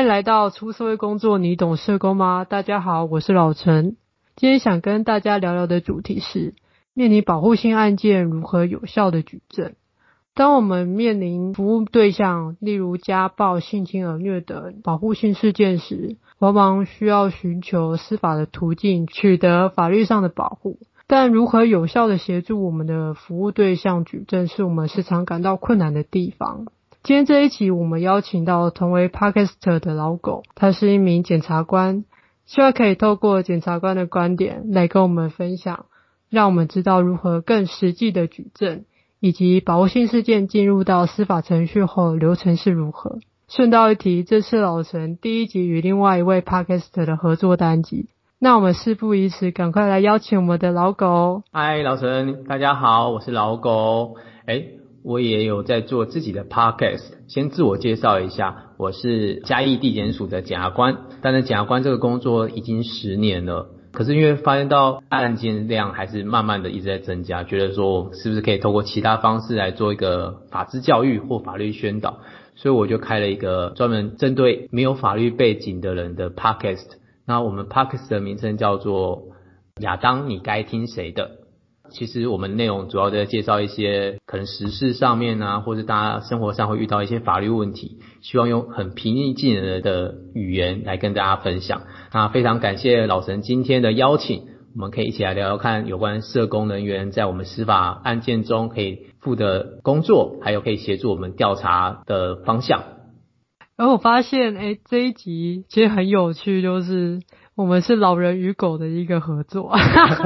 欢迎来到出社会工作，你懂社工吗？大家好，我是老陈。今天想跟大家聊聊的主题是面临保护性案件如何有效的举证。当我们面临服务对象，例如家暴、性侵、儿虐等保护性事件时，往往需要寻求司法的途径，取得法律上的保护。但如何有效的协助我们的服务对象举证，是我们时常感到困难的地方。今天这一集，我们邀请到同为 Podcaster 的老狗，他是一名检察官，希望可以透过检察官的观点来跟我们分享，让我们知道如何更实际的举证，以及保护性事件进入到司法程序后流程是如何。顺道一提，这是老陈第一集与另外一位 Podcaster 的合作单集。那我们事不宜迟，赶快来邀请我们的老狗。嗨，老陈，大家好，我是老狗。诶我也有在做自己的 podcast，先自我介绍一下，我是嘉义地检署的检察官，担任检察官这个工作已经十年了。可是因为发现到案件量还是慢慢的一直在增加，觉得说是不是可以透过其他方式来做一个法治教育或法律宣导，所以我就开了一个专门针对没有法律背景的人的 podcast。那我们 podcast 的名称叫做亚当，你该听谁的？其实我们内容主要在介绍一些可能时事上面啊，或者大家生活上会遇到一些法律问题，希望用很平易近人的语言来跟大家分享。那非常感谢老陈今天的邀请，我们可以一起来聊聊看有关社工人员在我们司法案件中可以负的工作，还有可以协助我们调查的方向。而我发现，哎，这一集其实很有趣，就是。我们是老人与狗的一个合作，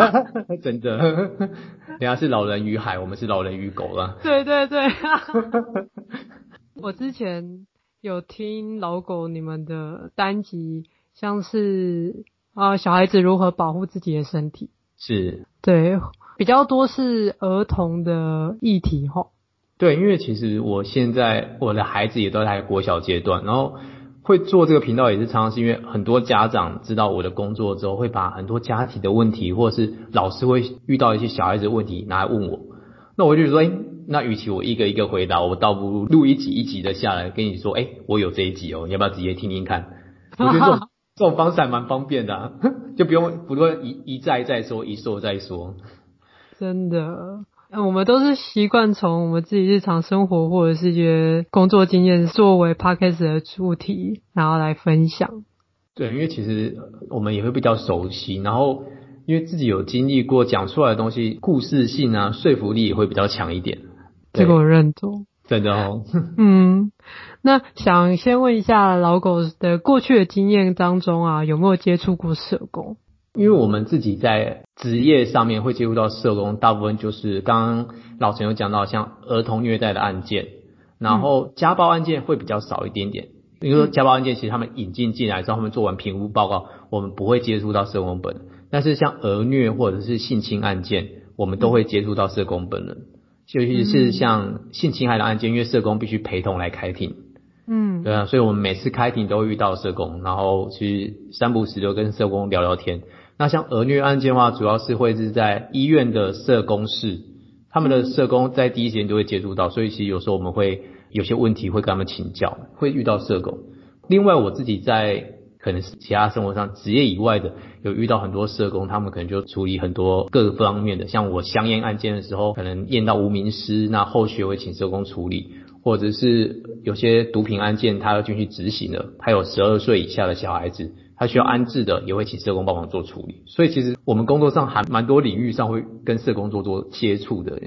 真的，人家是老人与海，我们是老人与狗了。对对对，我之前有听老狗你们的单集，像是啊小孩子如何保护自己的身体，是，对，比较多是儿童的议题齁。对，因为其实我现在我的孩子也都在国小阶段，然后。会做这个频道也是常常是因为很多家长知道我的工作之后，会把很多家庭的问题，或者是老师会遇到一些小孩子的问题拿来问我。那我就说，哎，那与其我一个一个回答，我倒不如录一集一集的下来跟你说，哎，我有这一集哦，你要不要直接听听看？我觉得这种 这种方式还蛮方便的啊，就不用不断一一再再说，一说再说。真的。我们都是习惯从我们自己日常生活或者是一些工作经验作为 podcast 的主题，然后来分享。对，因为其实我们也会比较熟悉，然后因为自己有经历过，讲出来的东西故事性啊，说服力也会比较强一点。这个我认同，真的哦。嗯，那想先问一下老狗的过去的经验当中啊，有没有接触过社工？因为我们自己在职业上面会接触到社工，大部分就是刚刚老陈有讲到像儿童虐待的案件，然后家暴案件会比较少一点点。比如说家暴案件，其实他们引进进来之后，他们做完评估报告，我们不会接触到社工本人。但是像儿虐或者是性侵案件，我们都会接触到社工本人。尤其是像性侵害的案件，因为社工必须陪同来开庭。嗯，对啊，所以我们每次开庭都会遇到社工，然后去三不时就跟社工聊聊天。那像儿虐案件的话，主要是会是在医院的社工室，他们的社工在第一时间就会接触到，所以其实有时候我们会有些问题会跟他们请教，会遇到社工。另外，我自己在可能是其他生活上职业以外的，有遇到很多社工，他们可能就处理很多各方面的，像我相验案件的时候，可能验到无名尸，那后续会请社工处理，或者是有些毒品案件，他要进去执行的，他有十二岁以下的小孩子。他需要安置的，也会请社工帮忙做处理。所以其实我们工作上还蛮多领域上会跟社工做做接触的。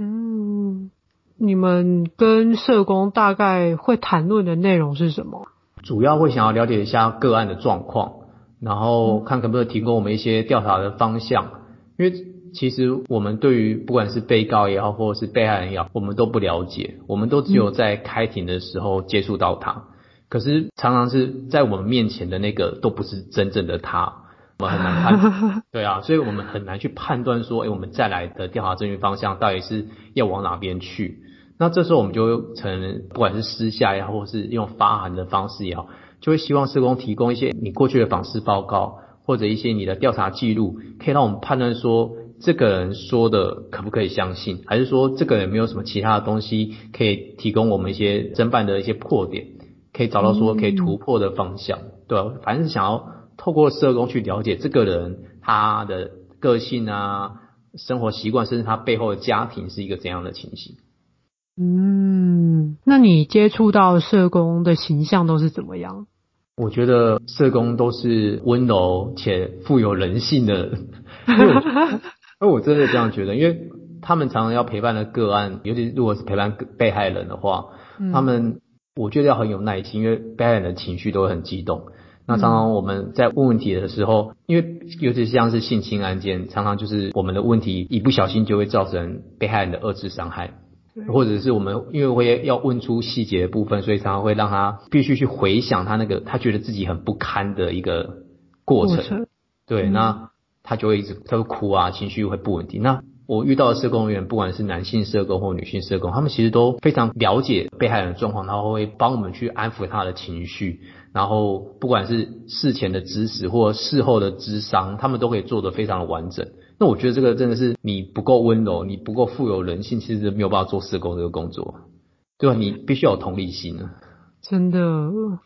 嗯，你们跟社工大概会谈论的内容是什么？主要会想要了解一下个案的状况，然后看可不可以提供我们一些调查的方向。因为其实我们对于不管是被告也好，或者是被害人也好，我们都不了解，我们都只有在开庭的时候接触到他。可是常常是在我们面前的那个都不是真正的他，我们很难判，对啊，所以我们很难去判断说，诶，我们再来的调查证据方向到底是要往哪边去？那这时候我们就成，不管是私下也好，或是用发函的方式也好，就会希望社工提供一些你过去的访视报告，或者一些你的调查记录，可以让我们判断说，这个人说的可不可以相信，还是说这个人没有什么其他的东西可以提供我们一些侦办的一些破点。可以找到说可以突破的方向，嗯、对吧？反正是想要透过社工去了解这个人他的个性啊、生活习惯，甚至他背后的家庭是一个怎样的情形。嗯，那你接触到社工的形象都是怎么样？我觉得社工都是温柔且富有人性的 人，因为我，我真的这样觉得，因为他们常常要陪伴的个案，尤其如果是陪伴被害人的话，嗯、他们我觉得要很有耐心，因为被害人的情绪都会很激动。那常常我们在问问题的时候，因为尤其是像是性侵案件，常常就是我们的问题一不小心就会造成被害人的二次伤害。或者是我们因为会要问出细节的部分，所以常常会让他必须去回想他那个他觉得自己很不堪的一个过程。过程对，嗯、那他就会一直他会哭啊，情绪会不稳定。那我遇到的社工人员，不管是男性社工或女性社工，他们其实都非常了解被害人的状况，然后会帮我们去安抚他的情绪。然后不管是事前的知识或事后的咨商，他们都可以做得非常的完整。那我觉得这个真的是你不够温柔，你不够富有人性，其实没有办法做社工这个工作，对吧？你必须有同理心啊。真的，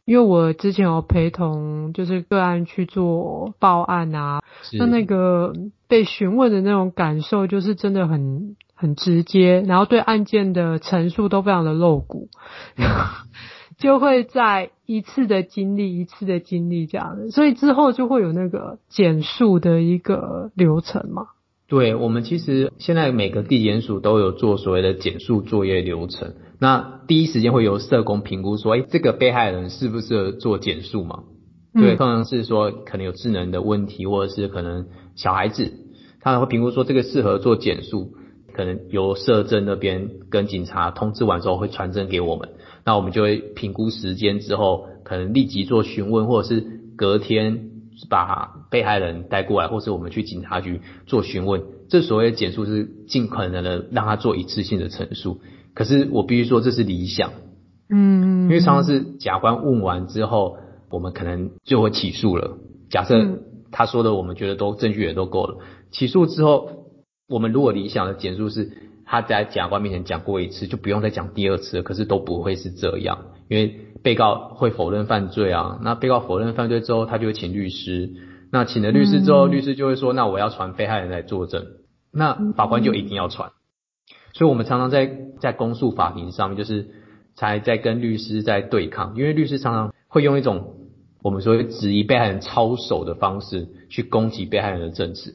因为我之前有陪同就是个案去做报案啊，那是那个被询问的那种感受，就是真的很很直接，然后对案件的陈述都非常的露骨。嗯 就会在一次的经历，一次的经历这样的，所以之后就会有那个简述的一个流程嘛。对，我们其实现在每个地检署都有做所谓的简述作业流程。那第一时间会由社工评估说，哎，这个被害人适不适合做简述嘛？对，通常是说可能有智能的问题，或者是可能小孩子，他会评估说这个适合做简述，可能由社政那边跟警察通知完之后会传真给我们。那我们就会评估时间之后，可能立即做询问，或者是隔天把被害人带过来，或是我们去警察局做询问。这所谓的简述是尽可能的让他做一次性的陈述。可是我必须说这是理想，嗯，因为常常是甲官问完之后，我们可能就会起诉了。假设他说的我们觉得都证据也都够了，起诉之后，我们如果理想的简述是。他在假官面前讲过一次，就不用再讲第二次了。可是都不会是这样，因为被告会否认犯罪啊。那被告否认犯罪之后，他就会请律师。那请了律师之后，嗯、律师就会说：“那我要传被害人来作证。”那法官就一定要传。所以我们常常在在公诉法庭上面，就是才在跟律师在对抗，因为律师常常会用一种我们说质疑被害人操守的方式去攻击被害人的证词。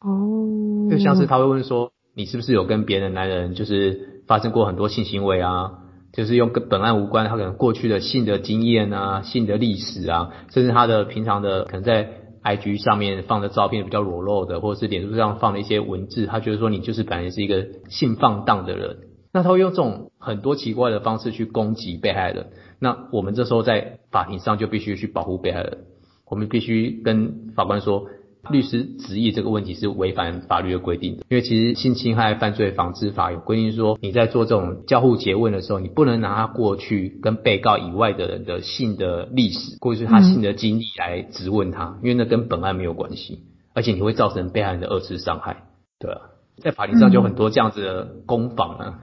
哦，就像是他会问说。你是不是有跟别的男人就是发生过很多性行为啊？就是用跟本案无关，他可能过去的性的经验啊、性的历史啊，甚至他的平常的可能在 IG 上面放的照片比较裸露的，或者是脸书上放的一些文字，他觉得说你就是本来是一个性放荡的人，那他会用这种很多奇怪的方式去攻击被害人。那我们这时候在法庭上就必须去保护被害人，我们必须跟法官说。律师执意这个问题是违反法律的规定的，因为其实性侵害犯罪防治法有规定说，你在做这种交互诘问的时候，你不能拿他过去跟被告以外的人的性的历史，或者是他性的经历来质问他，因为那跟本案没有关系，而且你会造成被害人的二次伤害。对啊，在法庭上就有很多这样子的攻防啊。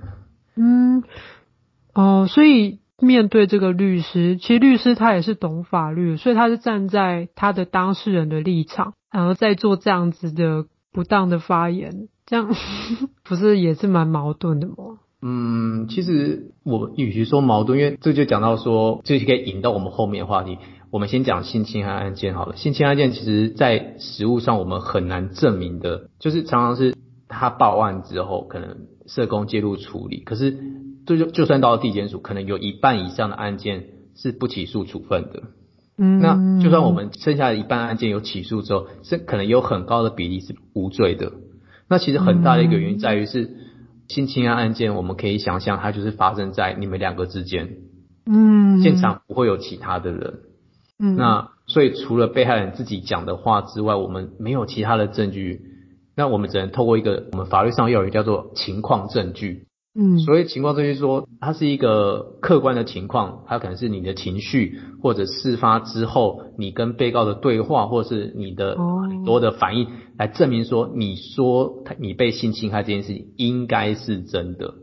嗯，哦，所以。面对这个律师，其实律师他也是懂法律，所以他是站在他的当事人的立场，然后再做这样子的不当的发言，这样 不是也是蛮矛盾的吗？嗯，其实我与其说矛盾，因为这就讲到说，这就可以引到我们后面的话题。我们先讲性侵害案件好了，性侵害案件其实在实务上我们很难证明的，就是常常是他报案之后，可能社工介入处理，可是。就就算到了地检署，可能有一半以上的案件是不起诉处分的。嗯，那就算我们剩下的一半案件有起诉之后，是可能有很高的比例是无罪的。那其实很大的一个原因在于是性侵案案件，我们可以想象它就是发生在你们两个之间。嗯，现场不会有其他的人。嗯，那所以除了被害人自己讲的话之外，我们没有其他的证据。那我们只能透过一个我们法律上要有一个叫做情况证据。嗯，所以情况就是说，它是一个客观的情况，它可能是你的情绪，或者事发之后你跟被告的对话，或者是你的很多的反应，来证明说你说他你被性侵害这件事情应该是真的。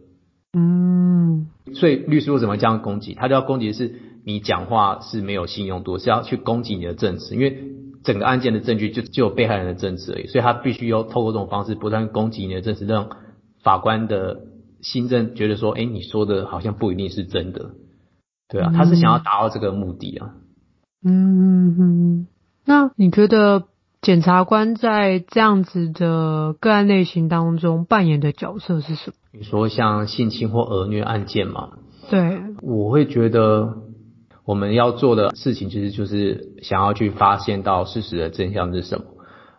嗯，嗯，所以律师为什么这样攻击？他就要攻击的是你讲话是没有信用度，是要去攻击你的证词，因为整个案件的证据就只有被害人的证词而已，所以他必须要透过这种方式不断攻击你的证词，让法官的心证觉得说，哎，你说的好像不一定是真的，对啊，他是想要达到这个目的啊。嗯嗯嗯，那你觉得？检察官在这样子的个案类型当中扮演的角色是什么？你说像性侵或儿虐案件嘛？对，我会觉得我们要做的事情其实就是想要去发现到事实的真相是什么。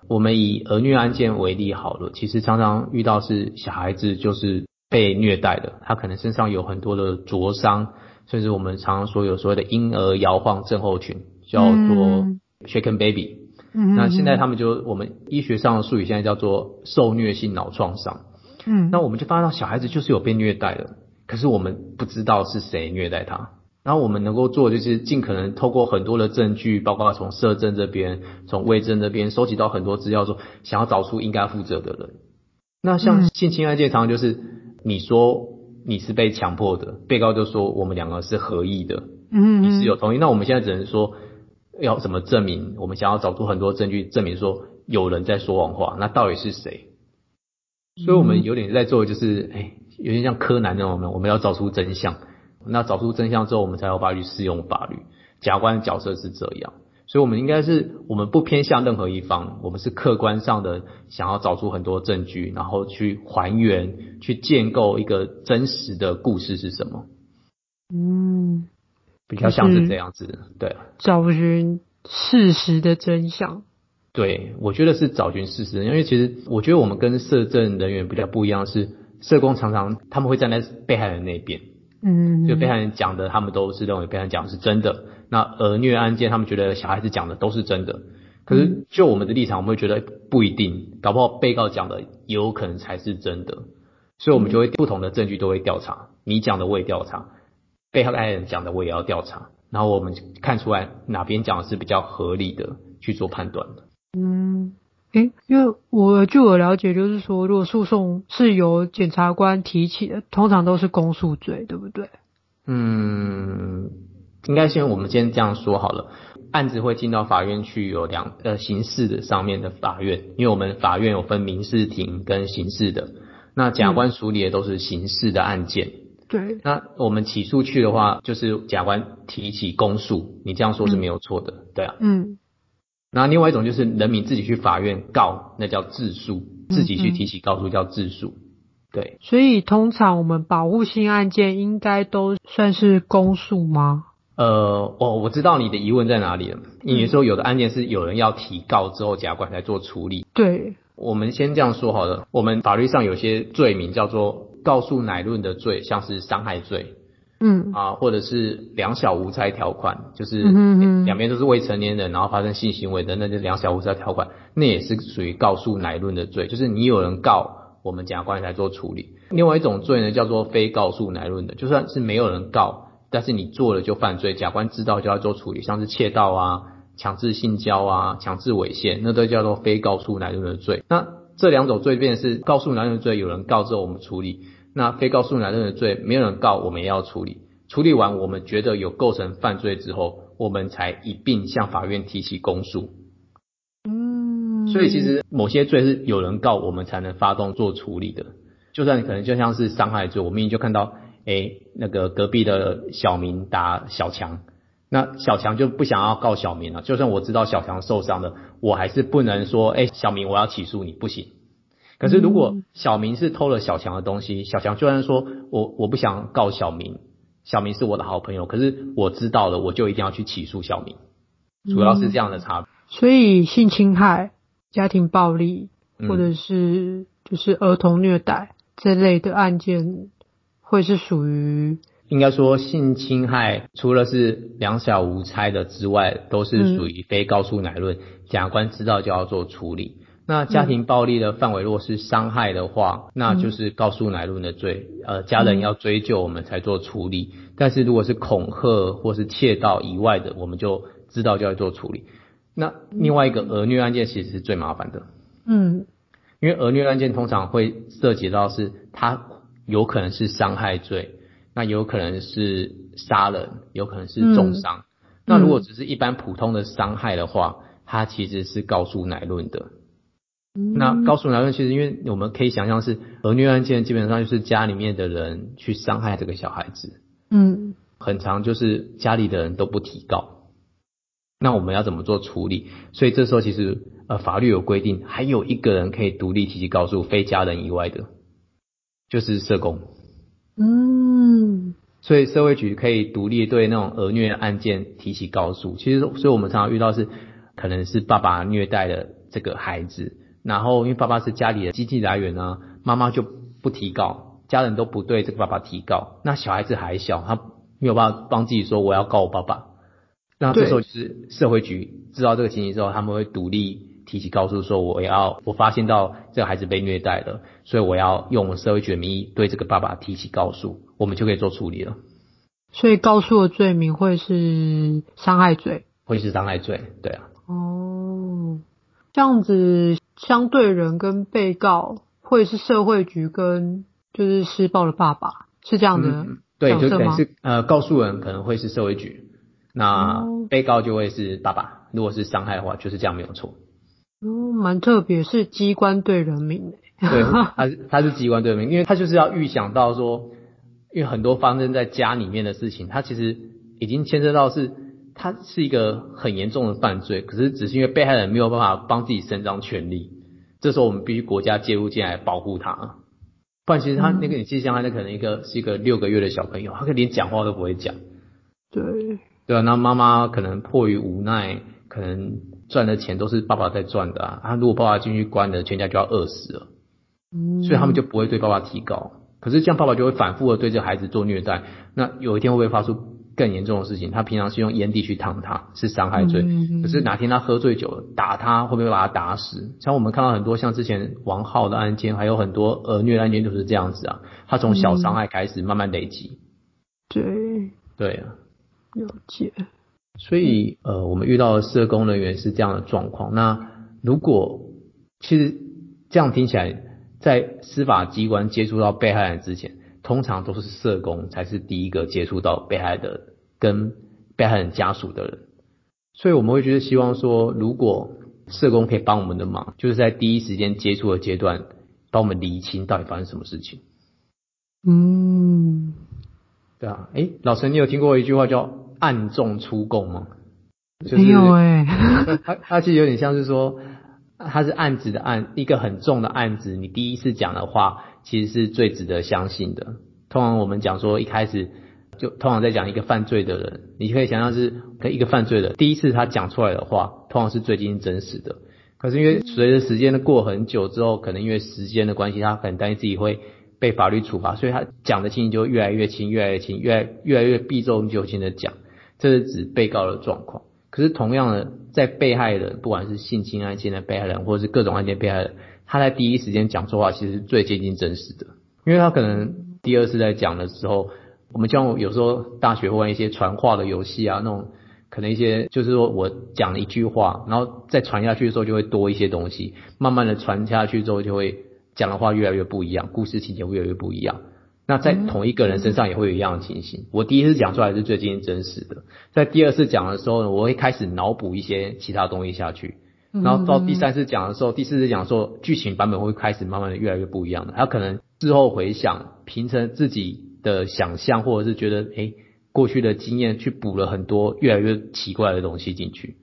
我们以儿虐案件为例好了，其实常常遇到是小孩子就是被虐待的，他可能身上有很多的灼伤，甚至我们常常说有所谓的婴儿摇晃症候群，叫做 shaken baby。嗯，那现在他们就我们医学上的术语现在叫做受虐性脑创伤。嗯，那我们就发现到小孩子就是有被虐待的，可是我们不知道是谁虐待他。然后我们能够做的就是尽可能透过很多的证据，包括从社政这边、从卫生这边收集到很多资料，说想要找出应该负责的人。那像性侵案件，常常就是你说你是被强迫的，被告就说我们两个是合意的，嗯，你是有同意。那我们现在只能说。要怎么证明？我们想要找出很多证据证明说有人在说谎话，那到底是谁？所以我们有点在做，就是哎，有点像柯南那种，我们要找出真相。那找出真相之后，我们才有法律适用法律。假官的角色是这样，所以我们应该是我们不偏向任何一方，我们是客观上的想要找出很多证据，然后去还原、去建构一个真实的故事是什么。嗯。比较像是这样子，对，找寻事实的真相。对，我觉得是找寻事实，因为其实我觉得我们跟社政人员比较不一样，是社工常常他们会站在被害人那边，嗯，就被害人讲的，他们都是认为被害人讲的是真的。那儿虐案件，他们觉得小孩子讲的都是真的。可是就我们的立场，我们会觉得不一定，搞不好被告讲的也有可能才是真的。所以我们就会不同的证据都会调查，你讲的我也调查。被害人讲的我也要调查，然后我们看出来哪边讲的是比较合理的去做判断的。嗯，诶，因为我据我了解，就是说，如果诉讼是由检察官提起的，通常都是公诉罪，对不对？嗯，应该先我们先这样说好了，案子会进到法院去，有两呃刑事的上面的法院，因为我们法院有分民事庭跟刑事的，那检察官处理的都是刑事的案件。嗯对，那我们起诉去的话，就是检察官提起公诉，你这样说是没有错的，嗯、对啊。嗯。那另外一种就是人民自己去法院告，那叫自诉，自己去提起告诉叫自诉，对。所以通常我们保护性案件应该都算是公诉吗？呃，哦，我知道你的疑问在哪里了。你说有的案件是有人要提告之后，检察官来做处理。对。我们先这样说好了，我们法律上有些罪名叫做。告诉乃论的罪，像是伤害罪，嗯啊，或者是两小无猜条款，就是两边都是未成年人，然后发生性行为的，那就两小无猜条款，那也是属于告诉乃论的罪，就是你有人告，我们检察官来做处理。另外一种罪呢，叫做非告诉乃论的，就算是没有人告，但是你做了就犯罪，假官知道就要做处理，像是窃盗啊、强制性交啊、强制猥亵，那都叫做非告诉乃论的罪。那这两种罪，便是告诉乃论的罪，有人告之后我们处理。那非告诉乃论的罪，没有人告，我们也要处理。处理完，我们觉得有构成犯罪之后，我们才一并向法院提起公诉。嗯，所以其实某些罪是有人告，我们才能发动做处理的。就算可能就像是伤害罪，我明明就看到，哎，那个隔壁的小明打小强，那小强就不想要告小明了。就算我知道小强受伤了，我还是不能说，哎，小明我要起诉你，不行。可是，如果小明是偷了小强的东西，小强就算说我我不想告小明，小明是我的好朋友，可是我知道了，我就一定要去起诉小明，主要是这样的差别。嗯，所以，性侵害、家庭暴力，或者是就是儿童虐待这类的案件，会是属于应该说性侵害，除了是两小无猜的之外，都是属于非告诉乃论，检察官知道就要做处理。那家庭暴力的范围，如果是伤害的话，嗯、那就是告诉乃论的罪，呃，家人要追究我们才做处理。嗯、但是如果是恐吓或是窃盗以外的，我们就知道就要做处理。那另外一个儿虐案件其实是最麻烦的，嗯，因为儿虐案件通常会涉及到是它有可能是伤害罪，那有可能是杀人，有可能是重伤。嗯、那如果只是一般普通的伤害的话，它其实是告诉乃论的。嗯、那告诉乃论，其实因为我们可以想象是儿虐案件，基本上就是家里面的人去伤害这个小孩子。嗯，很长就是家里的人都不提告。那我们要怎么做处理？所以这时候其实呃法律有规定，还有一个人可以独立提起告诉，非家人以外的，就是社工。嗯，所以社会局可以独立对那种儿虐案件提起告诉。其实，所以我们常常遇到是可能是爸爸虐待了这个孩子，然后因为爸爸是家里的经济来源呢，妈妈就不提告，家人都不对这个爸爸提告，那小孩子还小，他没有办法帮自己说我要告我爸爸。那这时候就是社会局知道这个情形之后，他们会独立提起告诉，说我要我发现到这个孩子被虐待了，所以我要用社会局的名义对这个爸爸提起告诉，我们就可以做处理了。所以告诉的罪名会是伤害罪，会是伤害罪，对啊。哦，这样子相对人跟被告会是社会局跟就是施暴的爸爸是这样的、嗯，对，就等于是呃告诉人可能会是社会局。那被告就会是爸爸，如果是伤害的话，就是这样没有错。哦，蛮特别，是机关对人民。对，他是他是机关对人民，因为他就是要预想到说，因为很多发生在家里面的事情，他其实已经牵涉到是，他是一个很严重的犯罪，可是只是因为被害人没有办法帮自己伸张权利，这时候我们必须国家介入进来保护他。不然其实他那个你记下来，那可能一个是一个六个月的小朋友，他可连讲话都不会讲。对。对啊，那妈妈可能迫于无奈，可能赚的钱都是爸爸在赚的啊。他如果爸爸进去关了，全家就要饿死了。嗯，所以他们就不会对爸爸提高。可是这样爸爸就会反复的对这个孩子做虐待。那有一天会不会发出更严重的事情？他平常是用烟蒂去烫他，是伤害罪。嗯，可是哪天他喝醉酒了，打他会不会把他打死？像我们看到很多像之前王浩的案件，还有很多呃虐案件都是这样子啊。他从小伤害开始，慢慢累积。对，对啊。了解，所以呃，我们遇到的社工人员是这样的状况。那如果其实这样听起来，在司法机关接触到被害人之前，通常都是社工才是第一个接触到被害的跟被害人家属的人。所以我们会觉得希望说，如果社工可以帮我们的忙，就是在第一时间接触的阶段，帮我们厘清到底发生什么事情。嗯，对啊，诶，老陈，你有听过一句话叫？暗中出供吗？就是、没有哎、欸，他他其实有点像是说，他是案子的案，一个很重的案子，你第一次讲的话，其实是最值得相信的。通常我们讲说，一开始就通常在讲一个犯罪的人，你可以想象是一个犯罪的，第一次他讲出来的话，通常是最近真实的。可是因为随着时间的过很久之后，可能因为时间的关系，他可能担心自己会。被法律处罚，所以他讲的情形就越来越轻，越来越轻，越来越来越避重就轻的讲，这是指被告的状况。可是同样的，在被害人，不管是性侵案件的被害人，或者是各种案件被害人，他在第一时间讲错话，其实最接近真实的，因为他可能第二次在讲的时候，我们像有时候大学会玩一些传话的游戏啊，那种可能一些就是说我讲了一句话，然后再传下去的时候就会多一些东西，慢慢的传下去之后就会。讲的话越来越不一样，故事情节越来越不一样。那在同一个人身上也会有一样的情形。我第一次讲出来是最接近真实的，在第二次讲的时候呢，我会开始脑补一些其他东西下去。然后到第三次讲的时候，第四次讲的时候，剧情版本会开始慢慢的越来越不一样的。他可能事后回想，凭着自己的想象，或者是觉得诶过去的经验去补了很多越来越奇怪的东西进去。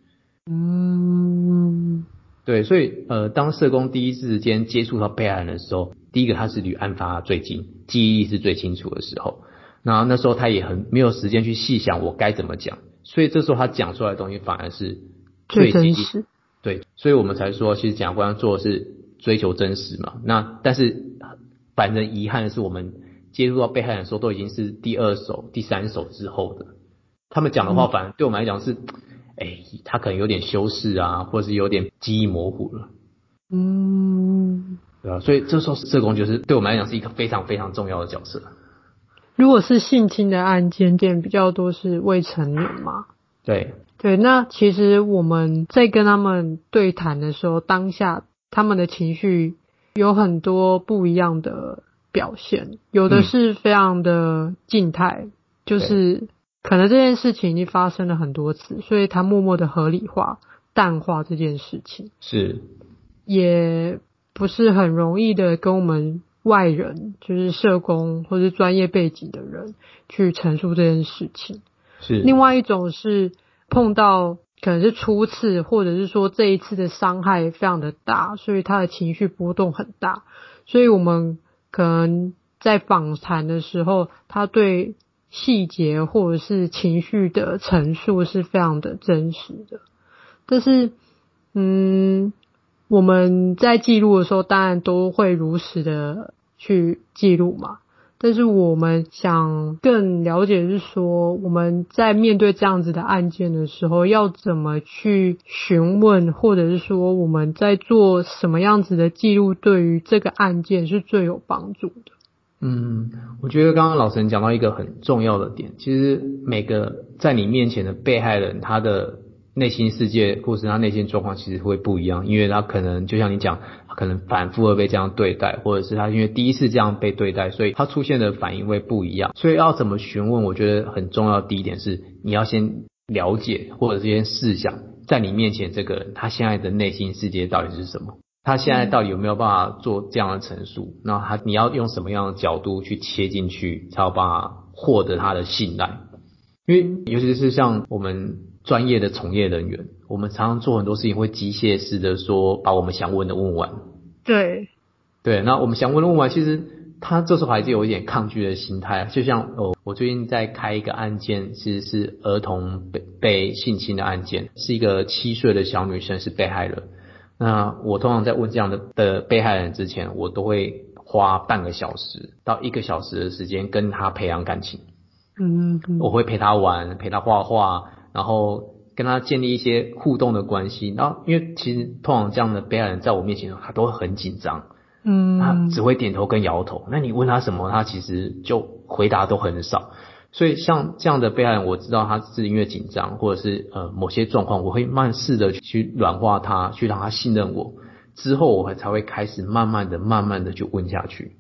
嗯。对，所以呃，当社工第一时间接触到被害人的时候，第一个他是离案发最近，记忆力是最清楚的时候。然后那时候他也很没有时间去细想我该怎么讲，所以这时候他讲出来的东西反而是最真实。对，所以我们才说，其实检察官做的是追求真实嘛。那但是反正遗憾的是，我们接触到被害人的时候，都已经是第二手、第三手之后的，他们讲的话，反而对我们来讲是。哎、欸，他可能有点修饰啊，或者是有点记忆模糊了。嗯，对啊，所以这时候社工就是对我们来讲是一个非常非常重要的角色。如果是性侵的案件，件比较多是未成年嘛？对对，那其实我们在跟他们对谈的时候，当下他们的情绪有很多不一样的表现，有的是非常的静态，嗯、就是可能这件事情已经发生了很多次，所以他默默的合理化、淡化这件事情，是，也不是很容易的跟我们外人，就是社工或是专业背景的人去陈述这件事情。是，另外一种是碰到。可能是初次，或者是说这一次的伤害非常的大，所以他的情绪波动很大。所以我们可能在访谈的时候，他对细节或者是情绪的陈述是非常的真实的。但是，嗯，我们在记录的时候，当然都会如实的去记录嘛。但是我们想更了解，是说我们在面对这样子的案件的时候，要怎么去询问，或者是说我们在做什么样子的记录，对于这个案件是最有帮助的。嗯，我觉得刚刚老陈讲到一个很重要的点，其实每个在你面前的被害人，他的。内心世界或是他内心状况其实会不一样，因为他可能就像你讲，他可能反复的被这样对待，或者是他因为第一次这样被对待，所以他出现的反应会不一样。所以要怎么询问，我觉得很重要第一点是，你要先了解或者先试想，在你面前这个人他现在的内心世界到底是什么？他现在到底有没有办法做这样的陈述？那他你要用什么样的角度去切进去，才有办法获得他的信赖？因为尤其是像我们。专业的从业人员，我们常常做很多事情会机械式的说，把我们想问的问完。对，对，那我们想问的问完，其实他这时候还是有一点抗拒的心态。就像哦，我最近在开一个案件，其实是儿童被被性侵的案件，是一个七岁的小女生是被害人。那我通常在问这样的的被害人之前，我都会花半个小时到一个小时的时间跟他培养感情。嗯，嗯，我会陪他玩，陪他画画。然后跟他建立一些互动的关系，然后因为其实通常这样的被害人在我面前，他都会很紧张，嗯，他只会点头跟摇头。那你问他什么，他其实就回答都很少。所以像这样的被害人，我知道他是因为紧张，或者是呃某些状况，我会慢试的去软化他，去让他信任我。之后我才会开始慢慢的、慢慢的去问下去，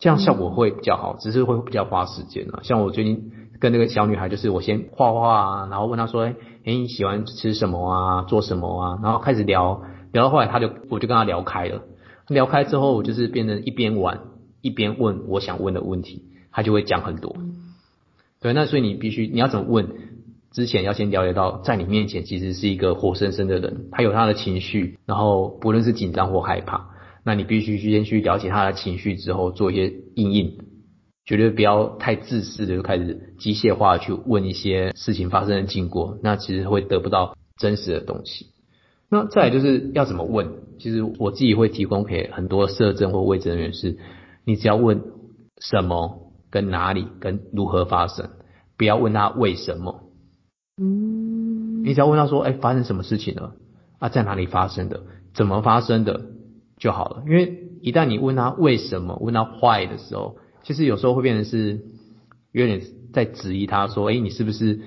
这样效果会比较好，只是会比较花时间啊。像我最近。跟那个小女孩，就是我先画画啊，然后问她说：“哎，你喜欢吃什么啊？做什么啊？”然后开始聊，聊到后来，她就我就跟她聊开了。聊开之后，我就是变成一边玩一边问我想问的问题，她就会讲很多。对，那所以你必须你要怎么问？之前要先了解到，在你面前其实是一个活生生的人，他有他的情绪，然后不论是紧张或害怕，那你必须先去了解他的情绪之后，做一些应应。绝对不要太自私的就开始机械化去问一些事情发生的经过，那其实会得不到真实的东西。那再来就是要怎么问？其实我自己会提供给很多社政或卫生人员是，你只要问什么、跟哪里、跟如何发生，不要问他为什么。嗯，你只要问他说：“哎，发生什么事情了？啊，在哪里发生的？怎么发生的？”就好了。因为一旦你问他为什么，问他坏的时候，其实有时候会变成是有点在质疑他说，哎，你是不是？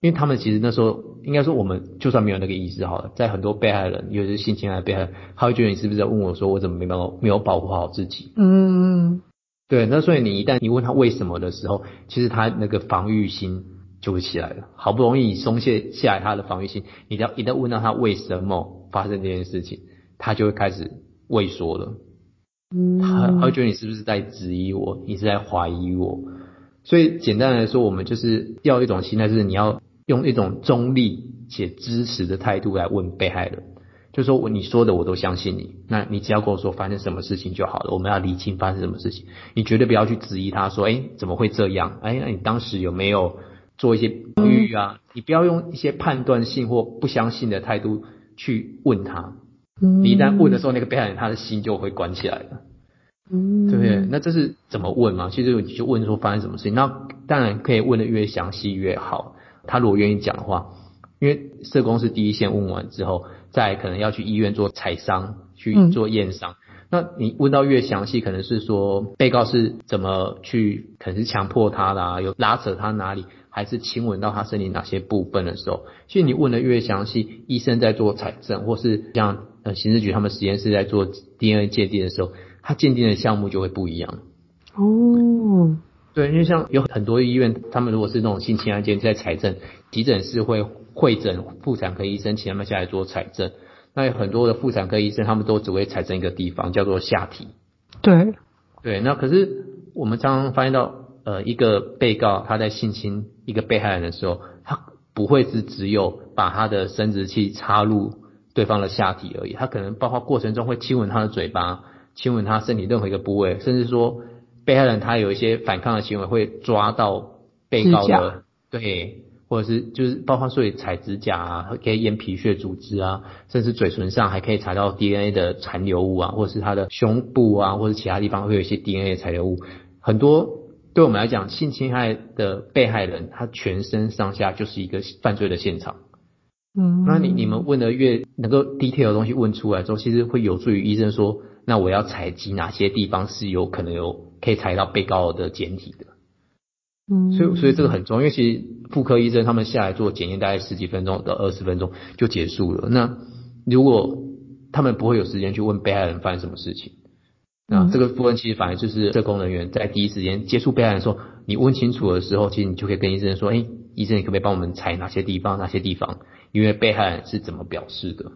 因为他们其实那时候应该说，我们就算没有那个意识好了，在很多被害人，尤其是性侵害被害人，他会觉得你是不是在问我说，我怎么没有没有保护好自己？嗯，对。那所以你一旦你问他为什么的时候，其实他那个防御心就会起来了。好不容易松懈下来他的防御心，你要一旦问到他为什么发生这件事情，他就会开始畏缩了。他他会觉得你是不是在质疑我？你是在怀疑我？所以简单来说，我们就是要一种心态，就是你要用一种中立且支持的态度来问被害人，就说我你说的我都相信你，那你只要跟我说发生什么事情就好了。我们要厘清发生什么事情，你绝对不要去质疑他说，哎，怎么会这样？哎，那你当时有没有做一些防御啊？你不要用一些判断性或不相信的态度去问他。你一旦问的时候，那个被害人他的心就会关起来了，嗯，对不对？那这是怎么问嘛？其实你就问说发生什么事情，那当然可以问的越详细越好。他如果愿意讲的话，因为社工是第一线，问完之后，再可能要去医院做采伤，去做验伤。嗯、那你问到越详细，可能是说被告是怎么去，可能是强迫他的啊，有拉扯他哪里？还是亲吻到他身体哪些部分的时候，其实你问的越详细，医生在做采证，或是像呃刑事局他们实验室在做 DNA 鉴定的时候，他鉴定的项目就会不一样。哦，对，因为像有很多医院，他们如果是那种性侵案件在采证，急诊室会会诊妇产科医生，请他们下来做采证。那有很多的妇产科医生，他们都只会采证一个地方，叫做下体。对，对，那可是我们常常发现到，呃，一个被告他在性侵一个被害人的时候，他不会是只有把他的生殖器插入对方的下体而已，他可能包括过程中会亲吻他的嘴巴，亲吻他身体任何一个部位，甚至说被害人他有一些反抗的行为，会抓到被告的，对。或者是就是包括所以踩指甲啊，可以验皮屑组织啊，甚至嘴唇上还可以查到 DNA 的残留物啊，或者是他的胸部啊，或者其他地方会有一些 DNA 的残留物。很多对我们来讲，性侵害的被害人，他全身上下就是一个犯罪的现场。嗯，那你你们问的越能够 detail 的东西问出来之后，其实会有助于医生说，那我要采集哪些地方是有可能有可以采到被告的简体的。嗯，所以所以这个很重要，因为其实妇科医生他们下来做检验，大概十几分钟到二十分钟就结束了。那如果他们不会有时间去问被害人发生什么事情，那这个部分其实反而就是社工人员在第一时间接触被害人说，你问清楚的时候，其实你就可以跟医生说，哎，医生你可不可以帮我们采哪些地方，哪些地方，因为被害人是怎么表示的，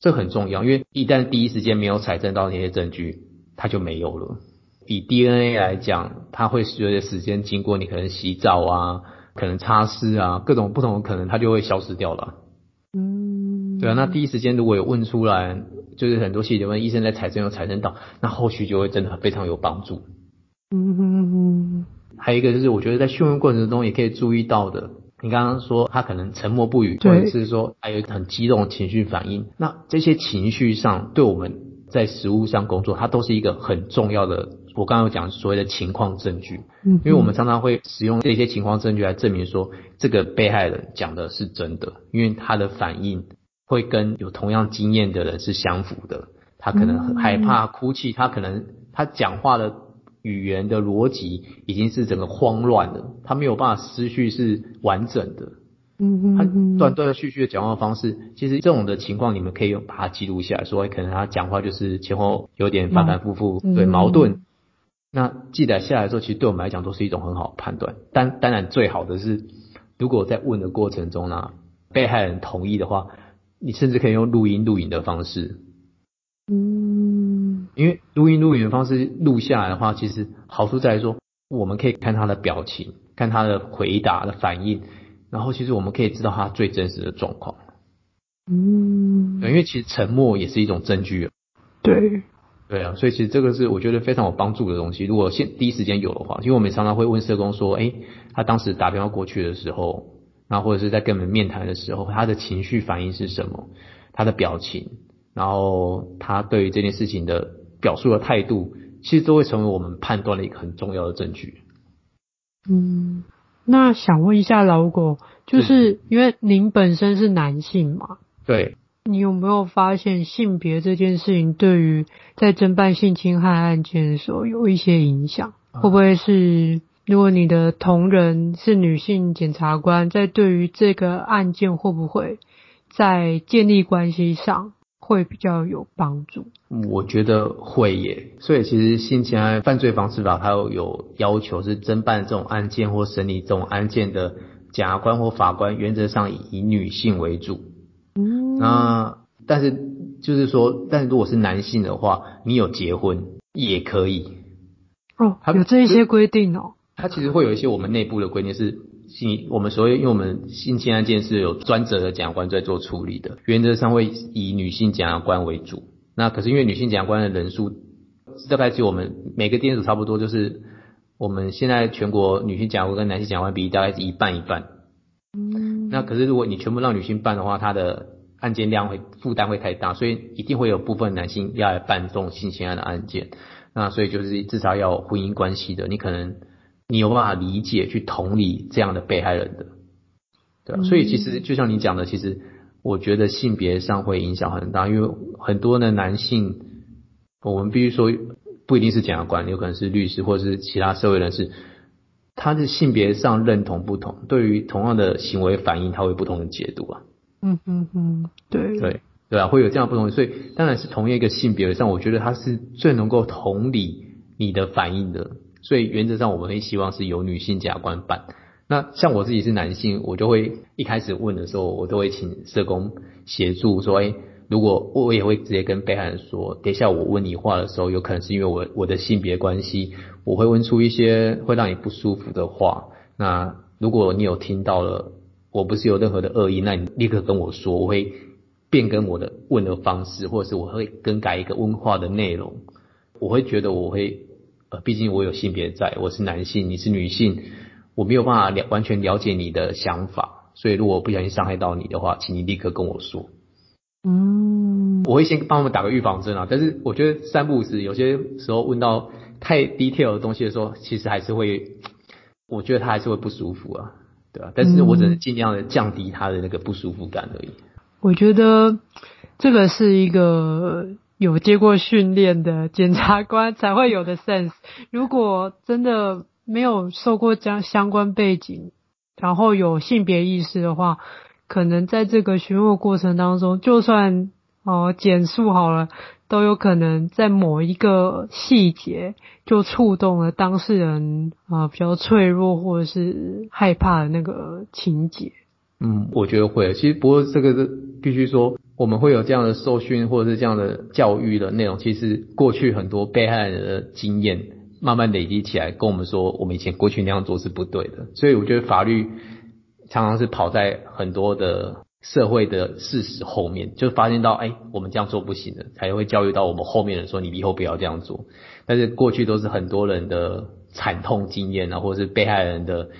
这很重要，因为一旦第一时间没有采证到那些证据，他就没有了。以 DNA 来讲，它会随着时间经过，你可能洗澡啊，可能擦拭啊，各种不同的可能，它就会消失掉了。嗯，对啊，那第一时间如果有问出来，就是很多细节问医生在采证有采证到，那后续就会真的非常有帮助。嗯哼哼。还有一个就是，我觉得在讯问过程中也可以注意到的，你刚刚说他可能沉默不语，或者是说还有很激动的情绪反应，那这些情绪上对我们在实物上工作，它都是一个很重要的。我刚刚有讲所谓的情况证据，嗯，因为我们常常会使用这些情况证据来证明说这个被害人讲的是真的，因为他的反应会跟有同样经验的人是相符的。他可能很害怕、哭泣，他可能他讲话的语言的逻辑已经是整个慌乱了，他没有办法思绪是完整的。嗯嗯，他断断续续的讲话方式，其实这种的情况你们可以用把它记录下来，说可能他讲话就是前后有点反反复复，对，矛盾。那记载下来之后，其实对我们来讲都是一种很好的判断。但当然最好的是，如果在问的过程中呢，被害人同意的话，你甚至可以用录音录影的方式。嗯，因为录音录影的方式录下来的话，其实好处在于说，我们可以看他的表情，看他的回答的反应，然后其实我们可以知道他最真实的状况。嗯，因为其实沉默也是一种证据。对。对啊，所以其实这个是我觉得非常有帮助的东西。如果现第一时间有的话，因为我们常常会问社工说，哎，他当时打电话过去的时候，然后或者是在跟我们面谈的时候，他的情绪反应是什么？他的表情，然后他对于这件事情的表述的态度，其实都会成为我们判断的一个很重要的证据。嗯，那想问一下老狗，就是因为您本身是男性嘛？对。你有没有发现性别这件事情对于在侦办性侵害案件的时候有一些影响？会不会是如果你的同仁是女性检察官，在对于这个案件会不会在建立关系上会比较有帮助？我觉得会耶。所以其实性侵害犯罪防治法它有有要求是侦办这种案件或审理这种案件的检察官或法官，原则上以以女性为主。嗯，那但是就是说，但是如果是男性的话，你有结婚也可以哦。有这一些规定哦。它其实会有一些我们内部的规定是性，我们所谓因为我们性侵案件是有专责的检察官在做处理的，原则上会以女性检察官为主。那可是因为女性检察官的人数大概只有我们每个店主差不多，就是我们现在全国女性检察官跟男性检察官比例大概是一半一半。嗯，那可是如果你全部让女性办的话，她的案件量会负担会太大，所以一定会有部分男性要来办这种性侵案的案件。那所以就是至少要有婚姻关系的，你可能你有办法理解去同理这样的被害人的，对啊，所以其实就像你讲的，其实我觉得性别上会影响很大，因为很多的男性，我们必须说不一定是检察官，有可能是律师或者是其他社会人士。他的性别上认同不同，对于同样的行为反应，他会不同的解读啊。嗯嗯嗯，对对，对啊，会有这样不同，所以当然是同一个性别上，我觉得他是最能够同理你的反应的。所以原则上我们会希望是由女性检察官办。那像我自己是男性，我就会一开始问的时候，我都会请社工协助说，哎，如果我也会直接跟被害人说，等一下我问你话的时候，有可能是因为我我的性别关系，我会问出一些会让你不舒服的话。那如果你有听到了，我不是有任何的恶意，那你立刻跟我说，我会。变更我的问的方式，或者是我会更改一个问话的内容，我会觉得我会，呃，毕竟我有性别在，我是男性，你是女性，我没有办法了完全了解你的想法，所以如果不小心伤害到你的话，请你立刻跟我说。嗯，我会先帮他们打个预防针啊，但是我觉得三不五时，有些时候问到太 detail 的东西的时候，其实还是会，我觉得他还是会不舒服啊，对吧？但是我只能尽量的降低他的那个不舒服感而已。我觉得这个是一个有接过训练的检察官才会有的 sense。如果真的没有受过相相关背景，然后有性别意识的话，可能在这个询问过程当中，就算哦简述好了，都有可能在某一个细节就触动了当事人啊、比较脆弱或者是害怕的那个情节。嗯，我觉得会。其实不过这个是必须说，我们会有这样的受训或者是这样的教育的内容。其实过去很多被害人的经验慢慢累积起来，跟我们说，我们以前过去那样做是不对的。所以我觉得法律常常是跑在很多的社会的事实后面，就发现到，哎，我们这样做不行的，才会教育到我们后面人说，你以后不要这样做。但是过去都是很多人的惨痛经验啊，或者是被害人的。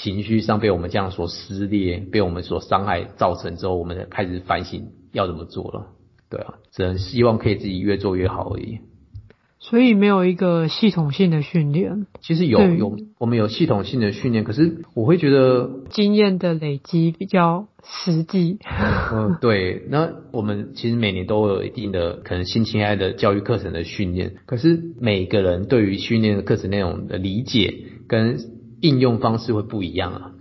情绪上被我们这样所撕裂，被我们所伤害造成之后，我们开始反省要怎么做了。对啊，只能希望可以自己越做越好而已。所以没有一个系统性的训练。其实有有，我们有系统性的训练，可是我会觉得经验的累积比较实际。嗯，对。那我们其实每年都有一定的可能性侵害的教育课程的训练，可是每个人对于训练的课程内容的理解跟。应用方式会不一样啊，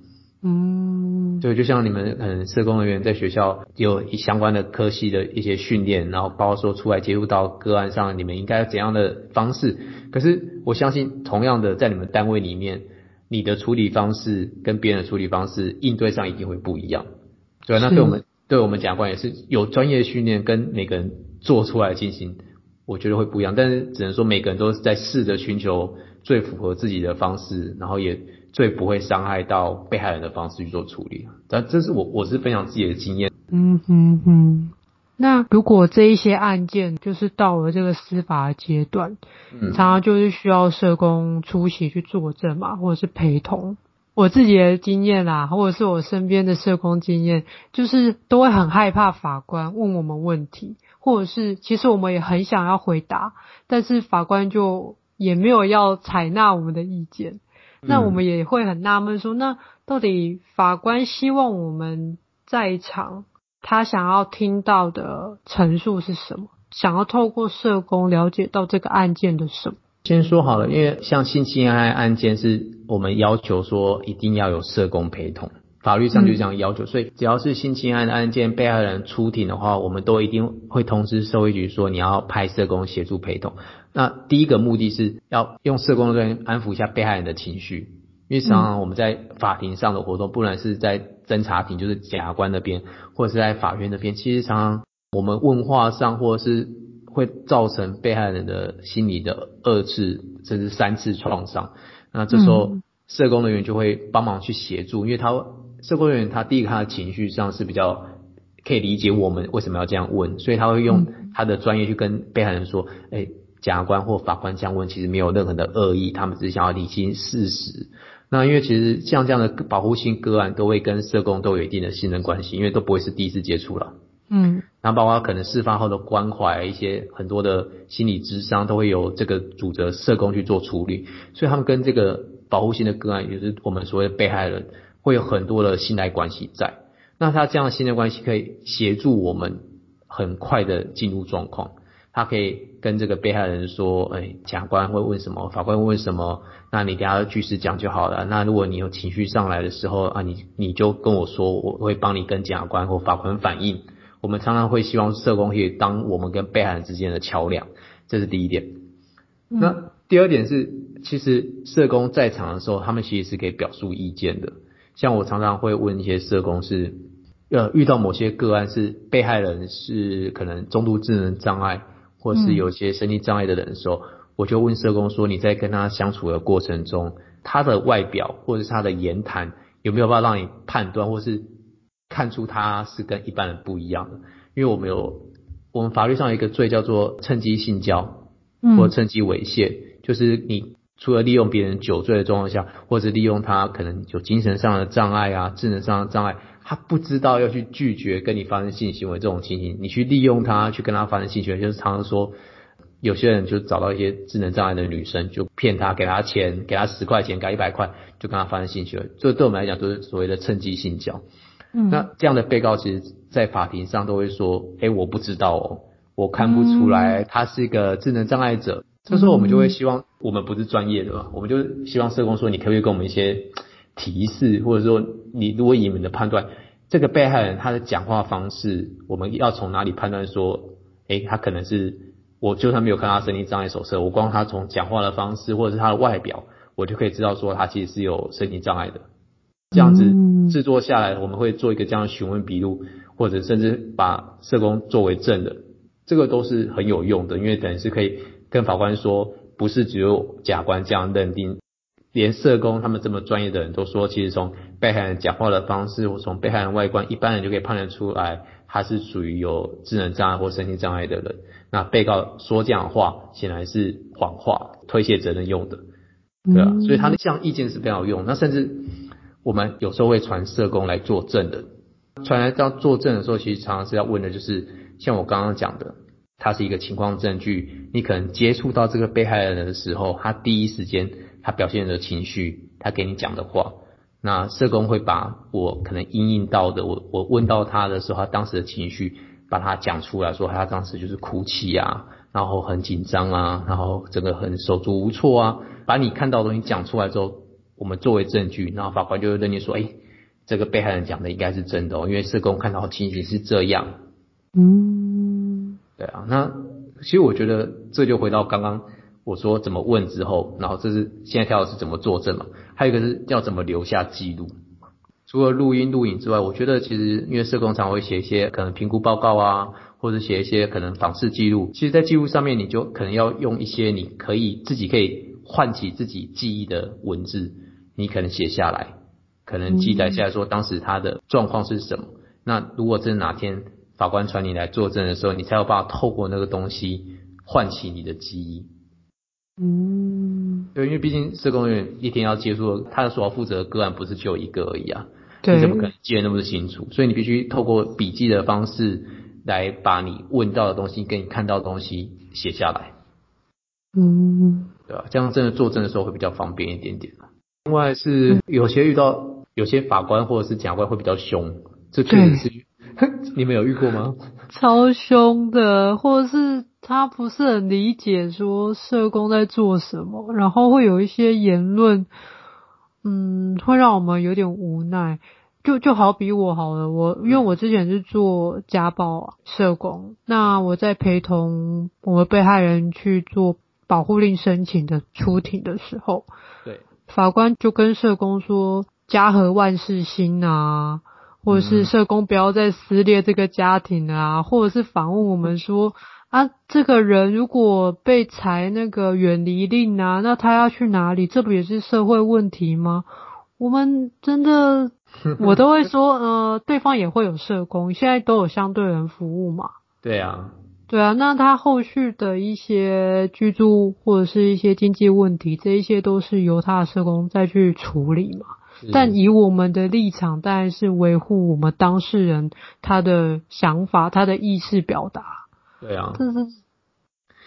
嗯，对，就像你们可能社工人员在学校有相关的科系的一些训练，然后包括说出来接触到个案上，你们应该怎样的方式？可是我相信，同样的在你们单位里面，你的处理方式跟别人的处理方式应对上一定会不一样。对，那对我们对我们检察官也是有专业训练，跟每个人做出来进行，我觉得会不一样。但是只能说每个人都是在试着寻求。最符合自己的方式，然后也最不会伤害到被害人的方式去做处理。但这是我我是分享自己的经验。嗯哼哼。那如果这一些案件就是到了这个司法的阶段，嗯，常常就是需要社工出席去作证嘛，或者是陪同。我自己的经验啦，或者是我身边的社工经验，就是都会很害怕法官问我们问题，或者是其实我们也很想要回答，但是法官就。也没有要采纳我们的意见，那我们也会很纳闷说，那到底法官希望我们在场，他想要听到的陈述是什么？想要透过社工了解到这个案件的什么？先说好了，因为像性侵害案件是我们要求说一定要有社工陪同。法律上就这样要求，所以只要是性侵案的案件，被害人出庭的话，我们都一定会通知社会局说你要派社工协助陪同。那第一个目的是要用社工人员安抚一下被害人的情绪，因为常常我们在法庭上的活动，不然是在侦查庭，就是检察官那边，或者是在法院那边，其实常常我们问话上，或者是会造成被害人的心理的二次甚至三次创伤。那这时候社工人员就会帮忙去协助，因为他。社工人员他第一个他的情绪上是比较可以理解我们为什么要这样问，所以他会用他的专业去跟被害人说，哎，检察官或法官这样问其实没有任何的恶意，他们只是想要理清事实。那因为其实像这样的保护性个案都会跟社工都有一定的信任关系，因为都不会是第一次接触了。嗯，然后包括可能事发后的关怀，一些很多的心理智商都会由这个主责社工去做处理，所以他们跟这个保护性的个案，也就是我们所谓的被害人。会有很多的信赖关系在，那他这样的信赖关系可以协助我们很快的进入状况。他可以跟这个被害人说：“哎，检察官会问什么，法官会问什么，那你等下据实讲就好了。那如果你有情绪上来的时候啊，你你就跟我说，我会帮你跟检察官或法官反映，我们常常会希望社工可以当我们跟被害人之间的桥梁，这是第一点。嗯、那第二点是，其实社工在场的时候，他们其实是可以表述意见的。像我常常会问一些社工是，呃，遇到某些个案是被害人是可能中度智能障碍，或是有些身体障碍的人的时候，嗯、我就问社工说，你在跟他相处的过程中，他的外表或者是他的言谈有没有办法让你判断，或是看出他是跟一般人不一样的？因为我们有，我们法律上有一个罪叫做趁机性交，或趁机猥亵，嗯、就是你除了利用别人酒醉的状况下，或者利用他可能有精神上的障碍啊、智能上的障碍，他不知道要去拒绝跟你发生性行为这种情形，你去利用他去跟他发生性行为，就是常常说。有些人就找到一些智能障碍的女生，就骗她，给她钱，给她十块钱，给她一百块，就跟他发生性行为。这对我们来讲都是所谓的趁机性交。嗯，那这样的被告其实，在法庭上都会说：“哎，我不知道哦，我看不出来他是一个智能障碍者。”这时候我们就会希望，我们不是专业的嘛，我们就希望社工说：“你可不可以给我们一些提示，或者说，你如果以你们的判断，这个被害人他的讲话方式，我们要从哪里判断说，哎，他可能是？”我就算没有看他身体障碍手册，我光他从讲话的方式或者是他的外表，我就可以知道说他其实是有身体障碍的。这样子制作下来，我们会做一个这样的询问笔录，或者甚至把社工作为证人，这个都是很有用的，因为等于是可以跟法官说，不是只有甲官这样认定，连社工他们这么专业的人都说，其实从被害人讲话的方式或从被害人外观，一般人就可以判断出来，他是属于有智能障碍或身心障碍的人。那被告说这样的话，显然是谎话，推卸责任用的，对啊，所以他的这样意见是非常有用。那甚至我们有时候会传社工来作证的，传来到作证的时候，其实常常是要问的就是，像我刚刚讲的，它是一个情况证据，你可能接触到这个被害人的时候，他第一时间他表现的情绪，他给你讲的话，那社工会把我可能因应到的，我我问到他的时候，他当时的情绪。把他讲出来说，他当时就是哭泣啊，然后很紧张啊，然后整个很手足无措啊。把你看到的东西讲出来之后，我们作为证据，然后法官就会认定说，哎，这个被害人讲的应该是真的哦，因为社工看到情形是这样。嗯，啊。那其实我觉得这就回到刚刚我说怎么问之后，然后这是现在跳的是怎么作证嘛，还有一个是要怎么留下记录。除了录音录影之外，我觉得其实因为社工常会写一些可能评估报告啊，或者写一些可能访视记录。其实，在记录上面，你就可能要用一些你可以自己可以唤起自己记忆的文字，你可能写下来，可能记载下来说当时他的状况是什么。那如果真的哪天法官传你来作证的时候，你才有办法透过那个东西唤起你的记忆。嗯，对，因为毕竟社工员一天要接触他的所要负责的个案不是只有一个而已啊。对你怎么可能记得那么清楚？所以你必须透过笔记的方式来把你问到的东西跟你看到的东西写下来。嗯，对吧？这样真的作证的时候会比较方便一点点。另外是有些遇到有些法官或者是检察官会比较凶，这确实是。对 你们有遇过吗？超凶的，或者是他不是很理解说社工在做什么，然后会有一些言论。嗯，会让我们有点无奈。就就好比我好了，我因为我之前是做家暴社工，那我在陪同我们被害人去做保护令申请的出庭的时候，对，法官就跟社工说家和万事兴啊，或者是社工不要再撕裂这个家庭啊，或者是反问我们说。啊，这个人如果被裁那个远离令啊，那他要去哪里？这不也是社会问题吗？我们真的，我都会说，呃，对方也会有社工，现在都有相对人服务嘛。对啊，对啊，那他后续的一些居住或者是一些经济问题，这一些都是由他的社工再去处理嘛。是但以我们的立场，当然是维护我们当事人他的想法、他的意识表达。对啊，这是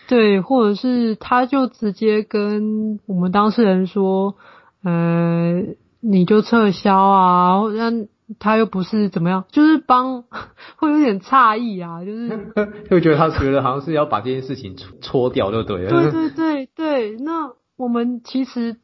对，或者是他就直接跟我们当事人说，呃，你就撤销啊，让他又不是怎么样，就是帮，会有点诧异啊，就是 会觉得他觉得好像是要把这件事情搓搓掉就对了。对对对对，那我们其实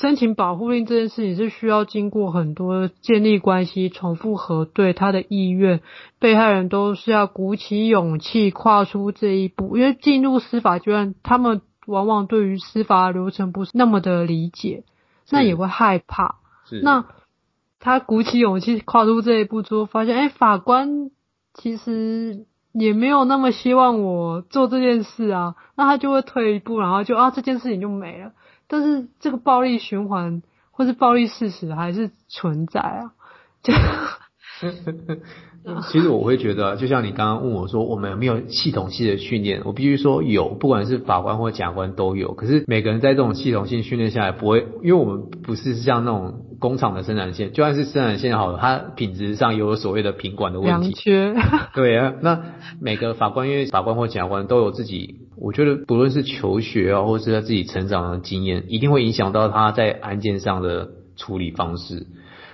申请保护令这件事情是需要经过很多建立关系、重复核对他的意愿，被害人都是要鼓起勇气跨出这一步，因为进入司法阶段，他们往往对于司法流程不是那么的理解，那也会害怕。那他鼓起勇气跨出这一步之后，发现，哎，法官其实也没有那么希望我做这件事啊，那他就会退一步，然后就啊，这件事情就没了。但是这个暴力循环或是暴力事实还是存在啊，就其实我会觉得，就像你刚刚问我说，我们有没有系统性的训练？我必须说有，不管是法官或检察官都有。可是每个人在这种系统性训练下来，不会，因为我们不是像那种工厂的生产线，就算是生产线好了，它品质上有所谓的品管的问题。良缺。对啊，那每个法官，因为法官或检察官都有自己，我觉得不论是求学啊，或是他自己成长的经验，一定会影响到他在案件上的处理方式。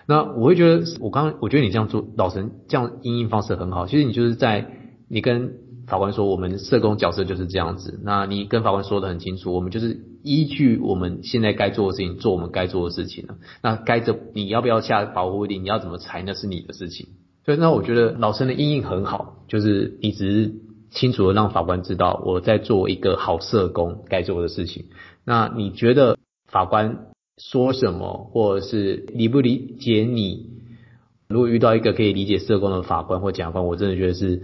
那我会觉得，我刚刚我觉得你这样做，老陈这样因应方式很好。其实你就是在你跟法官说，我们社工角色就是这样子。那你跟法官说得很清楚，我们就是依据我们现在该做的事情做我们该做的事情了。那该怎你要不要下保护令，你要怎么裁，那是你的事情。所以那我觉得老陈的因应很好，就是你只是清楚的让法官知道我在做一个好社工该做的事情。那你觉得法官说什么，或者是理不理解你？如果遇到一个可以理解社工的法官或检察官，我真的觉得是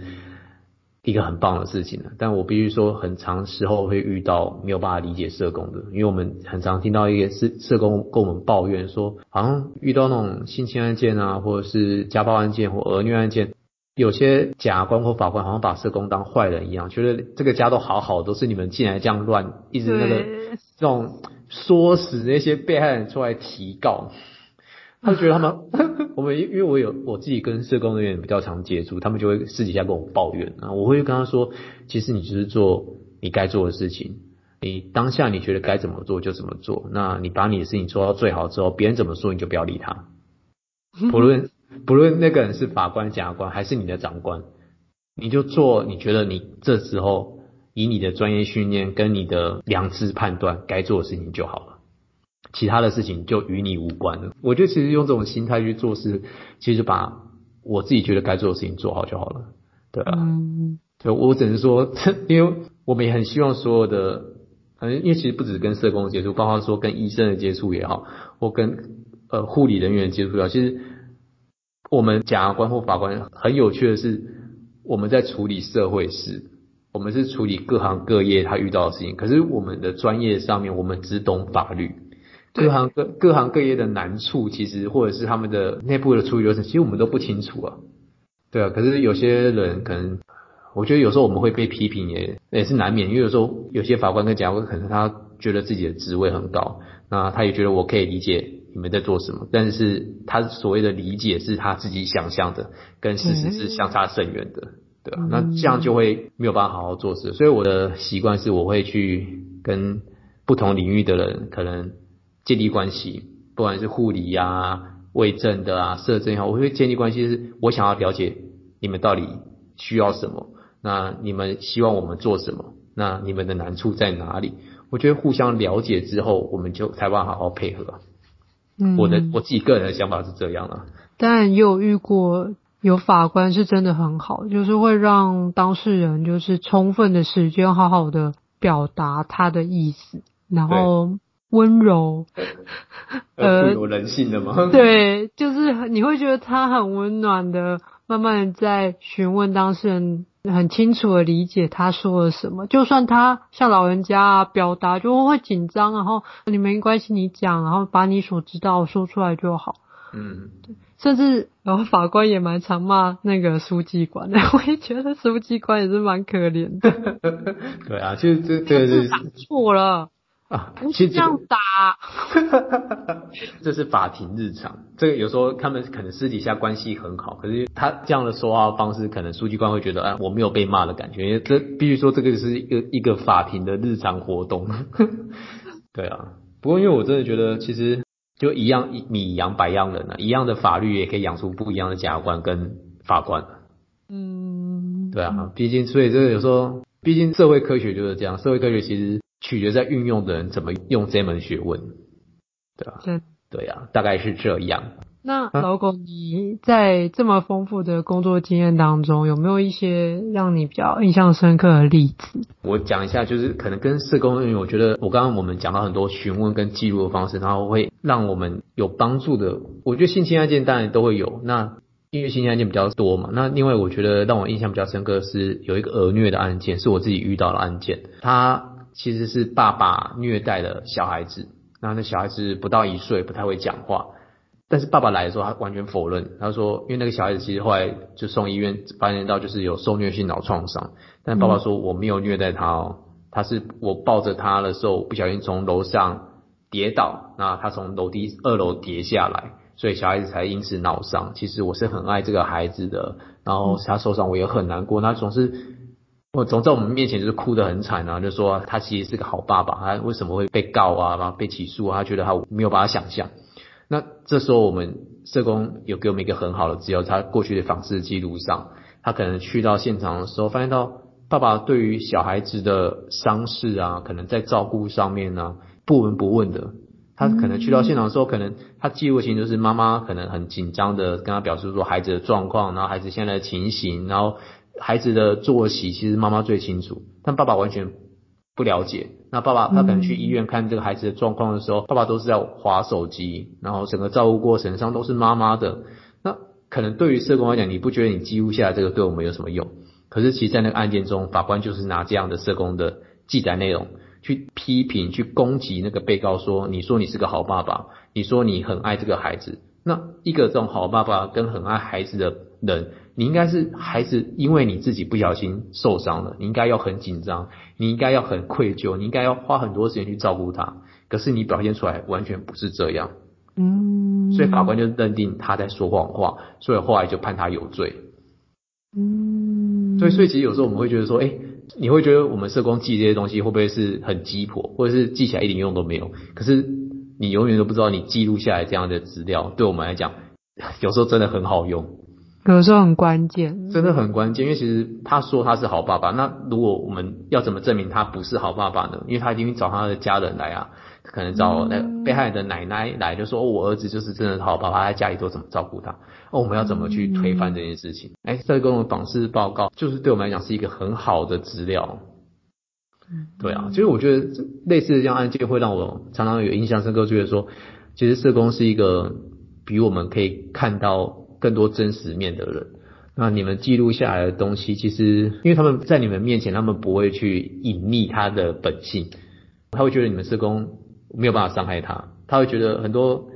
一个很棒的事情呢。但我必须说，很长时候会遇到没有办法理解社工的，因为我们很常听到一个社社工跟我们抱怨说，好像遇到那种性侵案件啊，或者是家暴案件或儿虐案件，有些假官或法官好像把社工当坏人一样，觉得这个家都好好，都是你们进来这样乱，一直那个这种。唆使那些被害人出来提告，他就觉得他们，我们因为我有我自己跟社工人员比较常接触，他们就会私底下跟我抱怨啊，我会跟他说，其实你就是做你该做的事情，你当下你觉得该怎么做就怎么做，那你把你的事情做到最好之后，别人怎么说你就不要理他，不论不论那个人是法官、检察官还是你的长官，你就做你觉得你这时候。以你的专业训练跟你的良知判断，该做的事情就好了，其他的事情就与你无关了。我觉得其实用这种心态去做事，其实就把我自己觉得该做的事情做好就好了。对啊，嗯，对，我只能说，因为我们也很希望所有的，反正因为其实不止跟社工的接触，包括说跟医生的接触也好，或跟呃护理人员的接触也好，其实我们检察官或法官很有趣的是，我们在处理社会事。我们是处理各行各业他遇到的事情，可是我们的专业上面，我们只懂法律，各行各各行各业的难处，其实或者是他们的内部的处理流程，其实我们都不清楚啊。对啊，可是有些人可能，我觉得有时候我们会被批评也也是难免，因为有时候有些法官跟检察官可能他觉得自己的职位很高，那他也觉得我可以理解你们在做什么，但是他所谓的理解是他自己想象的，跟事实是相差甚远的。对啊，那这样就会没有办法好好做事。所以我的习惯是，我会去跟不同领域的人可能建立关系，不管是护理啊、卫政的啊、社政也好，我会建立关系，是我想要了解你们到底需要什么，那你们希望我们做什么，那你们的难处在哪里？我觉得互相了解之后，我们就才办法好好配合。嗯，我的我自己个人的想法是这样啊。但也有遇过。有法官是真的很好，就是会让当事人就是充分的时间好好的表达他的意思，然后温柔，呃，有人性的吗？对，就是你会觉得他很温暖的，慢慢的在询问当事人，很清楚的理解他说了什么，就算他像老人家啊，表达就会紧张，然后你没关系，你讲，然后把你所知道说出来就好。嗯，对。甚至，然后法官也蛮常骂那个书记官的，我也觉得书记官也是蛮可怜的。对啊，就这这个是 错了啊，不是这样打。这是法庭日常，这个有时候他们可能私底下关系很好，可是他这样的说话方式，可能书记官会觉得，哎，我没有被骂的感觉，因为这必须说这个是一个一个法庭的日常活动。对啊，不过因为我真的觉得其实。就一样，米养百样人啊，一样的法律也可以养出不一样的检察官跟法官。嗯，对啊，毕竟所以这个有时候，毕竟社会科学就是这样，社会科学其实取决在运用的人怎么用这门学问。对啊，对，对啊，大概是这样。那老狗，你在这么丰富的工作经验当中，有没有一些让你比较印象深刻的例子？我讲一下，就是可能跟社工人员，我觉得我刚刚我们讲到很多询问跟记录的方式，然后会让我们有帮助的。我觉得性侵案件当然都会有，那因为性侵案件比较多嘛。那另外我觉得让我印象比较深刻的是有一个儿虐的案件，是我自己遇到的案件。他其实是爸爸虐待了小孩子，那那小孩子不到一岁，不太会讲话。但是爸爸来的时候，他完全否认。他说，因为那个小孩子其实后来就送医院，发现到就是有受虐性脑创伤。但爸爸说，我没有虐待他哦，他是我抱着他的时候不小心从楼上跌倒，那他从楼梯二楼跌下来，所以小孩子才因此脑伤。其实我是很爱这个孩子的，然后他受伤我也很难过。他总是我总在我们面前就是哭得很惨啊，就说他其实是个好爸爸，他为什么会被告啊，然后被起诉啊？他觉得他没有办法想象。那这时候我们社工有给我们一个很好的资料，他过去的访视记录上，他可能去到现场的时候，发现到爸爸对于小孩子的伤势啊，可能在照顾上面呢、啊、不闻不问的。他可能去到现场的时候，可能他记录型就是妈妈可能很紧张的跟他表示说孩子的状况，然后孩子现在的情形，然后孩子的作息，其实妈妈最清楚，但爸爸完全不了解。那爸爸他可能去医院看这个孩子的状况的时候，爸爸都是在划手机，然后整个照顾过程上都是妈妈的。那可能对于社工来讲，你不觉得你记录下来这个对我们有什么用？可是其实，在那个案件中，法官就是拿这样的社工的记载内容去批评、去攻击那个被告，说：“你说你是个好爸爸，你说你很爱这个孩子。”那一个这种好爸爸跟很爱孩子的人。你应该是孩子，因为你自己不小心受伤了，你应该要很紧张，你应该要很愧疚，你应该要花很多时间去照顾他。可是你表现出来完全不是这样，嗯，所以法官就认定他在说谎话，所以后来就判他有罪。嗯，所以所以其实有时候我们会觉得说，哎，你会觉得我们社工记这些东西会不会是很鸡婆，或者是记起来一点用都没有？可是你永远都不知道，你记录下来这样的资料，对我们来讲，有时候真的很好用。有时候很关键，真的很关键，因为其实他说他是好爸爸，那如果我们要怎么证明他不是好爸爸呢？因为他一定找他的家人来啊，可能找那被害人的奶奶来，就说哦，我儿子就是真的是好爸爸，他在家里都怎么照顾他？哦，我们要怎么去推翻这件事情？哎，社工的访视报告就是对我们来讲是一个很好的资料。对啊，其实我觉得类似的这样案件会让我常常有印象深刻，觉得说，其实社工是一个比我们可以看到。更多真实面的人，那你们记录下来的东西，其实因为他们在你们面前，他们不会去隐匿他的本性，他会觉得你们社工没有办法伤害他，他会觉得很多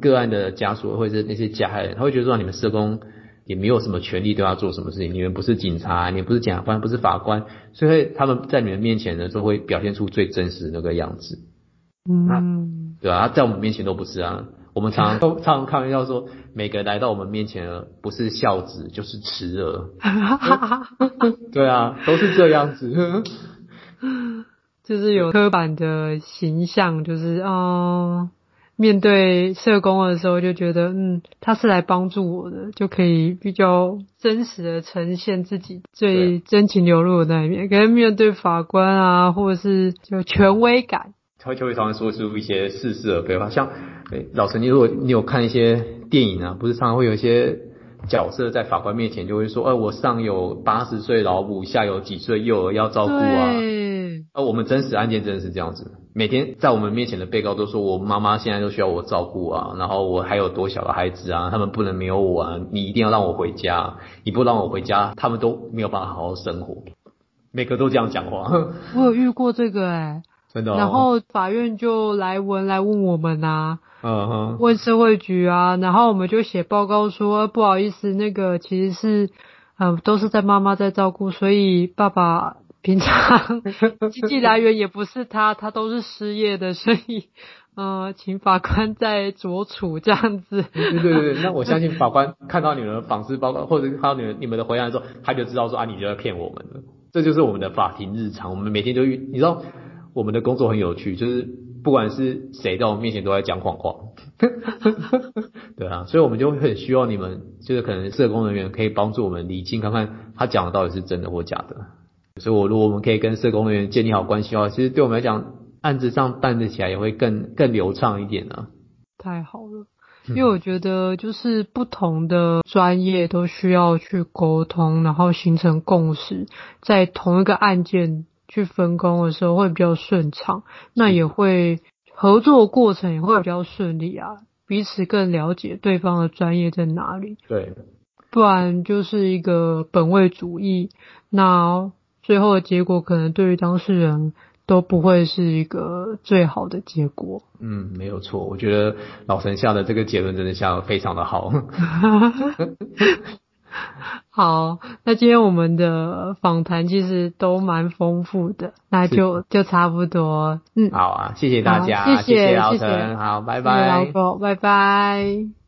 个案的家属或者是那些加害人，他会觉得说你们社工也没有什么权利对他做什么事情，你们不是警察，你们不是检察官，不是法官，所以他们在你们面前的时候会表现出最真实的那个样子，嗯，对啊？在我们面前都不是啊。我们常常都常常开玩笑说，每个来到我们面前的不是孝子就是慈儿。对啊，都是这样子。就是有刻板的形象，就是哦，面对社工的时候就觉得，嗯，他是来帮助我的，就可以比较真实的呈现自己最真情流露的那一面。可是面对法官啊，或者是就权威感。他就会常常说出一些似是而非吧，像，诶老陈，你如果你有看一些电影啊，不是常常会有一些角色在法官面前就会说，呃，我上有八十岁老母，下有几岁幼儿要照顾啊。对。而我们真实案件真的是这样子，每天在我们面前的被告都说，我妈妈现在都需要我照顾啊，然后我还有多小的孩子啊，他们不能没有我啊，你一定要让我回家，你不让我回家，他们都没有办法好好生活。每个都这样讲话。我有遇过这个哎。真的哦、然后法院就来问来问我们啊，嗯哼，问社会局啊，然后我们就写报告说不好意思，那个其实是呃都是在妈妈在照顾，所以爸爸平常经济来源也不是他，他都是失业的，所以呃请法官再酌处这样子。对对对对，那我相信法官看到你们的访视报告或者看到你们你们的回答的时候，他就知道说啊你就在骗我们了，这就是我们的法庭日常，我们每天就遇，你知道。我们的工作很有趣，就是不管是谁在我们面前都在讲谎话，对啊，所以我们就会很需要你们，就是可能社工人员可以帮助我们理清，看看他讲的到底是真的或假的。所以，我如果我们可以跟社工人员建立好关系的话，其实对我们来讲，案子上办得起来也会更更流畅一点呢、啊。太好了。因为我觉得，就是不同的专业都需要去沟通，然后形成共识，在同一个案件去分工的时候会比较顺畅，那也会合作过程也会比较顺利啊，彼此更了解对方的专业在哪里。对，不然就是一个本位主义，那最后的结果可能对于当事人。都不会是一个最好的结果。嗯，没有错。我觉得老陈下的这个结论真的下得非常的好。好，那今天我们的访谈其实都蛮丰富的，那就就差不多。嗯，好啊，谢谢大家，谢谢，谢谢老陈，好，拜拜，老狗，拜拜。